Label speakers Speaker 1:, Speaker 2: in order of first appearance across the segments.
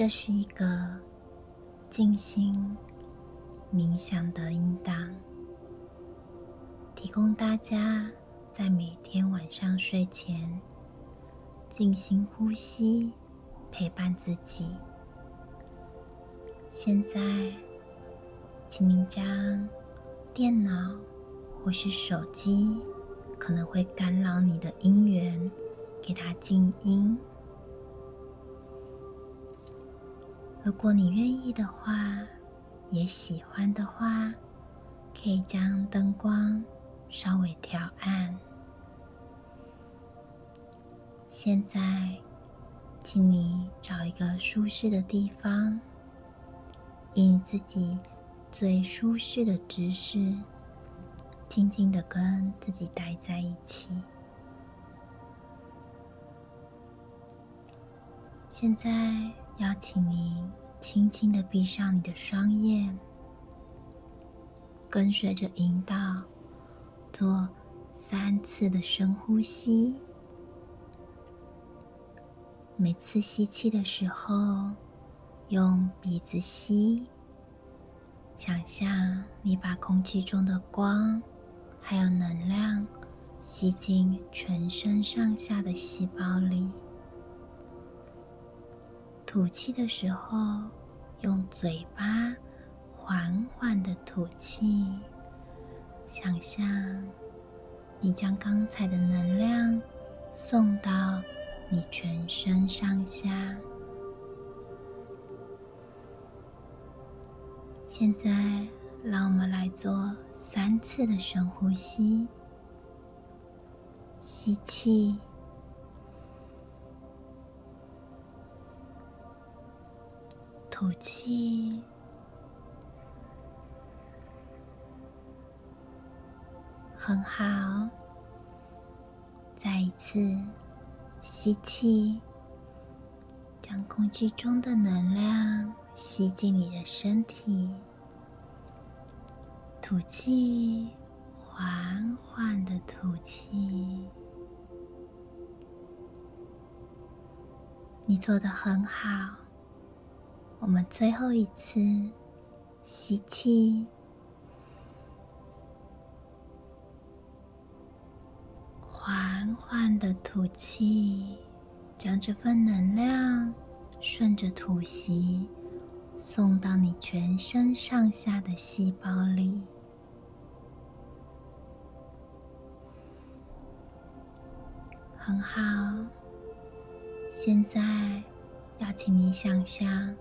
Speaker 1: 这是一个静心冥想的音档，提供大家在每天晚上睡前静心呼吸，陪伴自己。现在，请你将电脑或是手机可能会干扰你的音源，给它静音。如果你愿意的话，也喜欢的话，可以将灯光稍微调暗。现在，请你找一个舒适的地方，以你自己最舒适的姿势。静静的跟自己待在一起。现在邀请你轻轻的闭上你的双眼，跟随着引导做三次的深呼吸。每次吸气的时候，用鼻子吸，想象你把空气中的光。还有能量吸进全身上下的细胞里。吐气的时候，用嘴巴缓缓的吐气，想象你将刚才的能量送到你全身上下。现在，让我们来做。三次的深呼吸，吸气，吐气，很好。再一次吸气，将空气中的能量吸进你的身体。吐气，缓缓的吐气。你做的很好。我们最后一次吸气，缓缓的吐气，将这份能量顺着吐息送到你全身上下的细胞里。很好，现在要请你想象，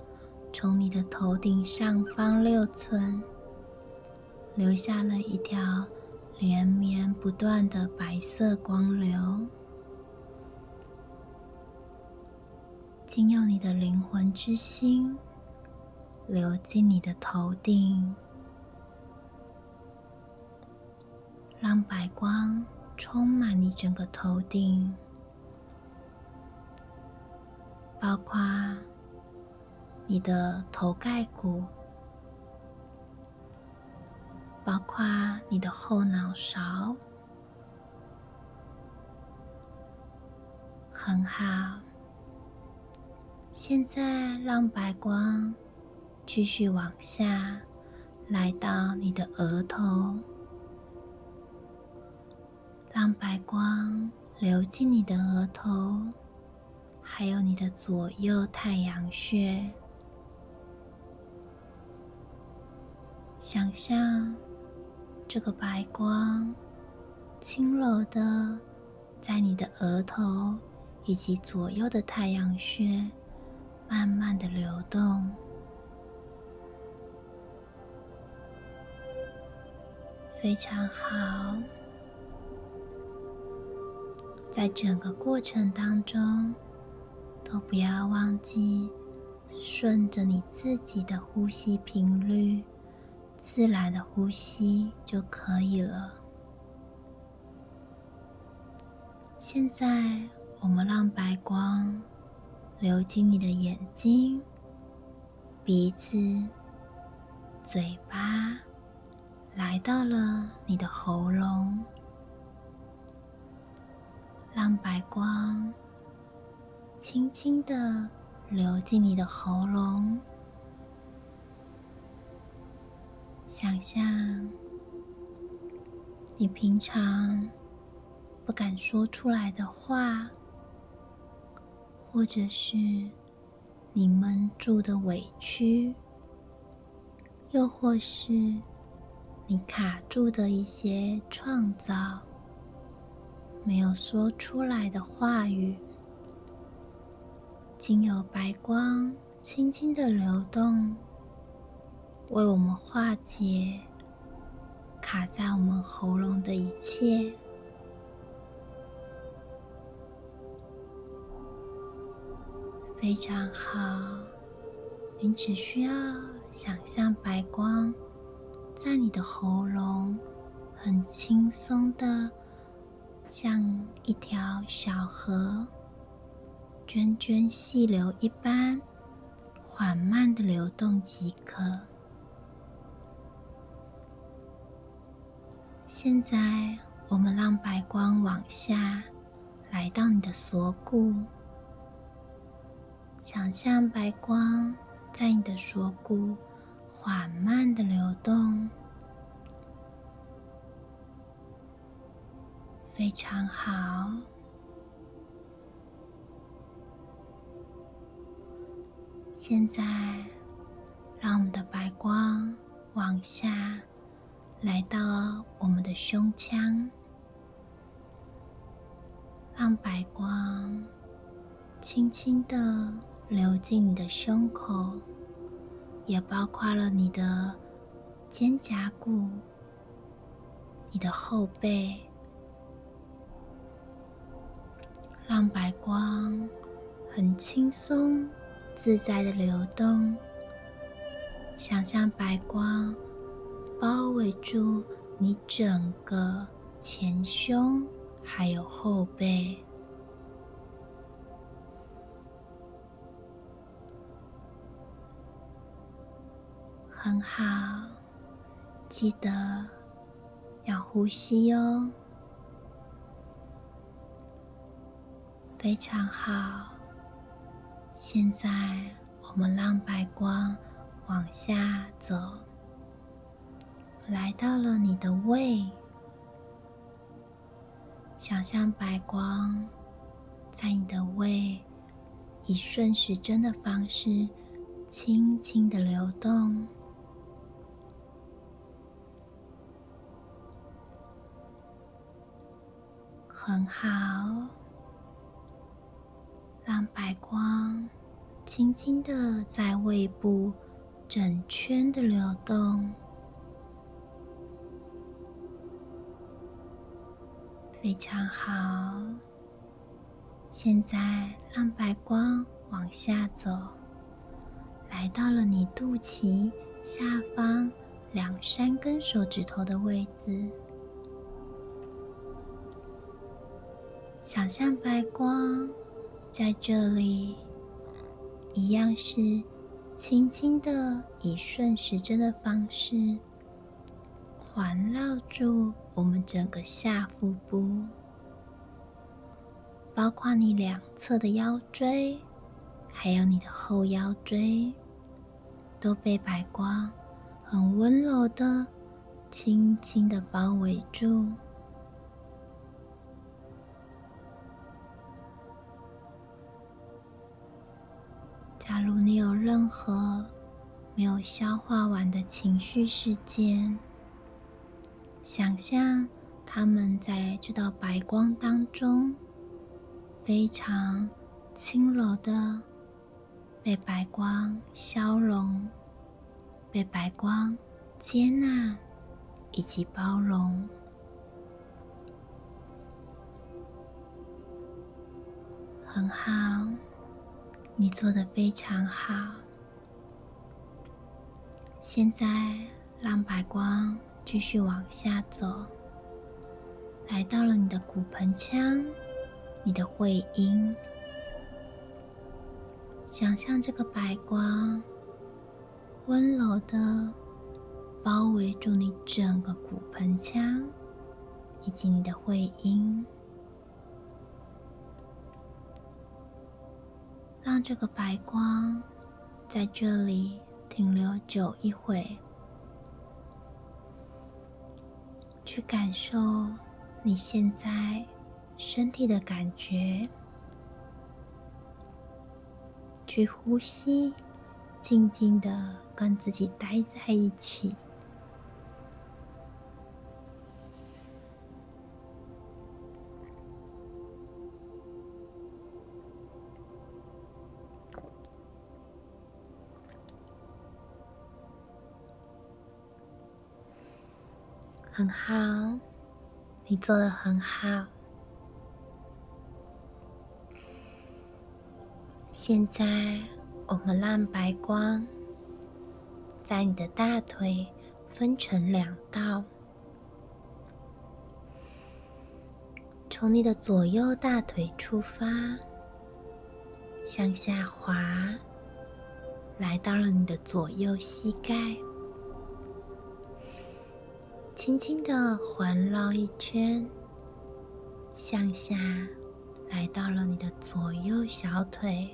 Speaker 1: 从你的头顶上方六寸，留下了一条连绵不断的白色光流，经由你的灵魂之心，流进你的头顶，让白光。充满你整个头顶，包括你的头盖骨，包括你的后脑勺，很好。现在让白光继续往下，来到你的额头。让白光流进你的额头，还有你的左右太阳穴。想象这个白光轻柔的在你的额头以及左右的太阳穴慢慢的流动，非常好。在整个过程当中，都不要忘记顺着你自己的呼吸频率，自然的呼吸就可以了。现在，我们让白光流进你的眼睛、鼻子、嘴巴，来到了你的喉咙。让白光轻轻的流进你的喉咙，想象你平常不敢说出来的话，或者是你闷住的委屈，又或是你卡住的一些创造，没有说出来的话语。经由白光轻轻的流动，为我们化解卡在我们喉咙的一切。非常好，你只需要想象白光在你的喉咙很轻松的，像一条小河。涓涓细流一般，缓慢的流动即可。现在，我们让白光往下来到你的锁骨，想象白光在你的锁骨缓慢的流动，非常好。现在，让我们的白光往下来到我们的胸腔，让白光轻轻的流进你的胸口，也包括了你的肩胛骨、你的后背，让白光很轻松。自在的流动，想象白光包围住你整个前胸，还有后背，很好。记得要呼吸哦，非常好。现在，我们让白光往下走，来到了你的胃。想象白光在你的胃以顺时针的方式轻轻的流动，很好。让白光轻轻的在胃部整圈的流动，非常好。现在让白光往下走，来到了你肚脐下方两三根手指头的位置，想象白光。在这里，一样是轻轻的以顺时针的方式环绕住我们整个下腹部，包括你两侧的腰椎，还有你的后腰椎，都被白光很温柔的、轻轻的包围住。假如你有任何没有消化完的情绪事件，想象他们在这道白光当中，非常轻柔的被白光消融，被白光接纳以及包容，很好。你做的非常好。现在让白光继续往下走，来到了你的骨盆腔、你的会阴。想象这个白光温柔的包围住你整个骨盆腔以及你的会阴。让这个白光在这里停留久一会，去感受你现在身体的感觉，去呼吸，静静的跟自己待在一起。很好，你做的很好。现在，我们让白光在你的大腿分成两道，从你的左右大腿出发，向下滑，来到了你的左右膝盖。轻轻的环绕一圈，向下来到了你的左右小腿、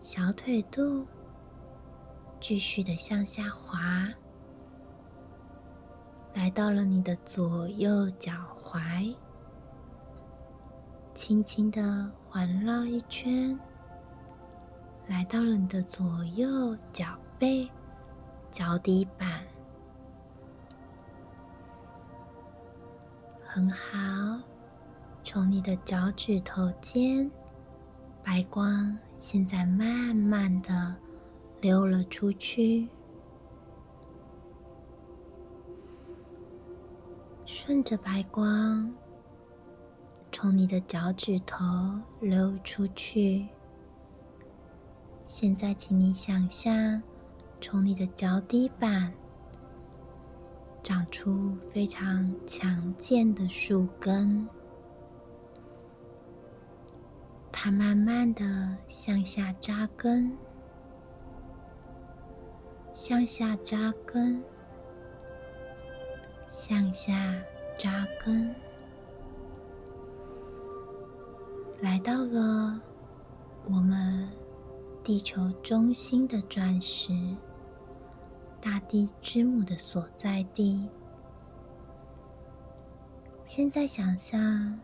Speaker 1: 小腿肚，继续的向下滑，来到了你的左右脚踝，轻轻的环绕一圈，来到了你的左右脚背、脚底板。很好，从你的脚趾头尖，白光现在慢慢的流了出去，顺着白光从你的脚趾头流出去。现在，请你想象，从你的脚底板。长出非常强健的树根，它慢慢的向下扎根，向下扎根，向下扎根，来到了我们地球中心的钻石。大地之母的所在地。现在想象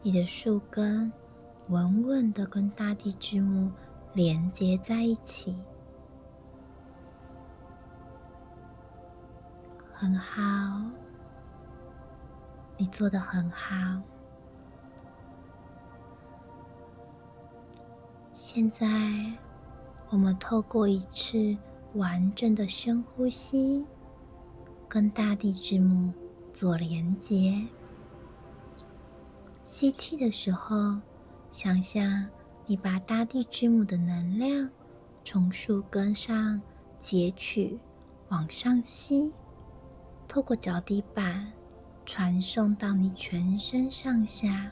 Speaker 1: 你的树根稳稳的跟大地之母连接在一起，很好，你做的很好。现在我们透过一次。完整的深呼吸，跟大地之母做连接。吸气的时候，想象你把大地之母的能量从树根上截取，往上吸，透过脚底板传送到你全身上下。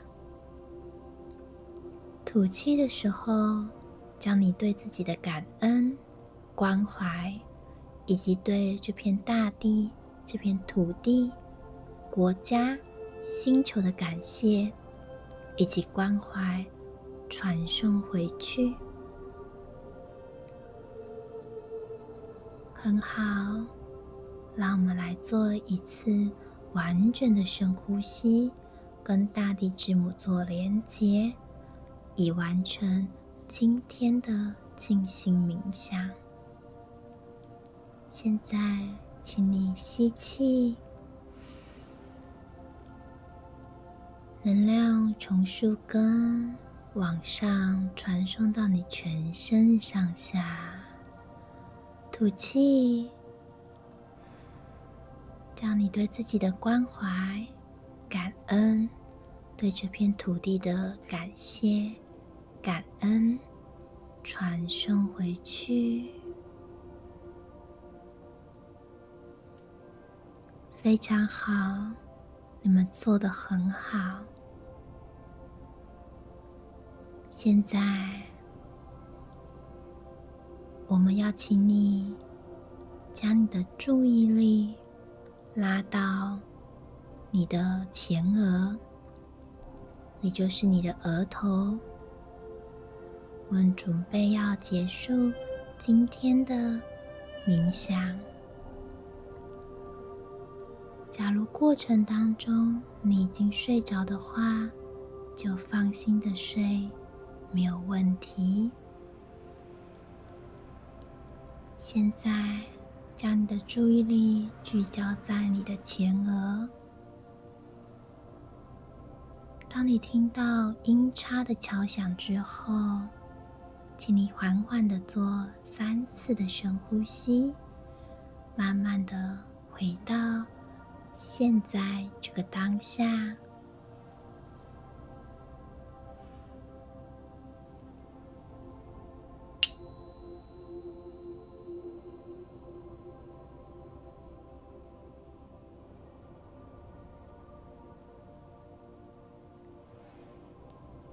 Speaker 1: 吐气的时候，将你对自己的感恩。关怀，以及对这片大地、这片土地、国家、星球的感谢以及关怀，传送回去。很好，让我们来做一次完整的深呼吸，跟大地之母做连接，以完成今天的静心冥想。现在，请你吸气，能量从树根往上传送到你全身上下。吐气，将你对自己的关怀、感恩，对这片土地的感谢、感恩传送回去。非常好，你们做的很好。现在，我们要请你将你的注意力拉到你的前额，也就是你的额头。我们准备要结束今天的冥想。假如过程当中你已经睡着的话，就放心的睡，没有问题。现在，将你的注意力聚焦在你的前额。当你听到音叉的敲响之后，请你缓缓的做三次的深呼吸，慢慢的回到现在这个当下。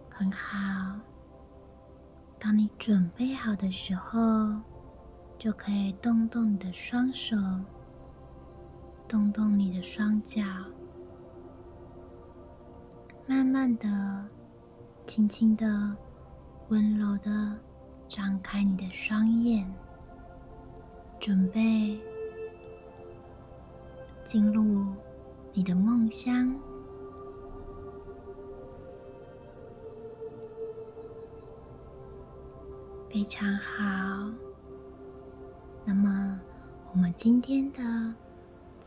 Speaker 1: 很好。当你准备好的时候，就可以动动你的双手，动动你的双脚，慢慢的、轻轻的、温柔的张开你的双眼，准备进入你的梦乡。非常好，那么我们今天的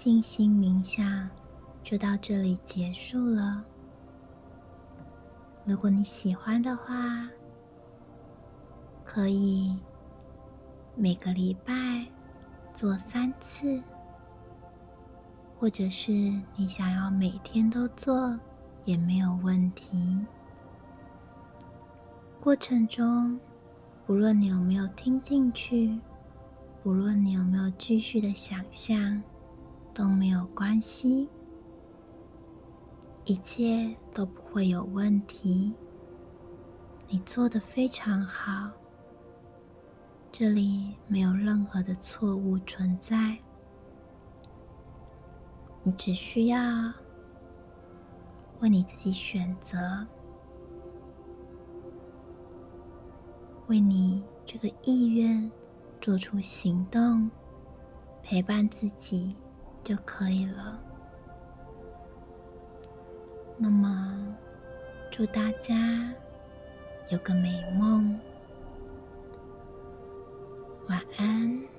Speaker 1: 静心冥想就到这里结束了。如果你喜欢的话，可以每个礼拜做三次，或者是你想要每天都做也没有问题。过程中。不论你有没有听进去，不论你有没有继续的想象，都没有关系，一切都不会有问题。你做的非常好，这里没有任何的错误存在，你只需要为你自己选择。为你这个意愿做出行动，陪伴自己就可以了。那么，祝大家有个美梦，晚安。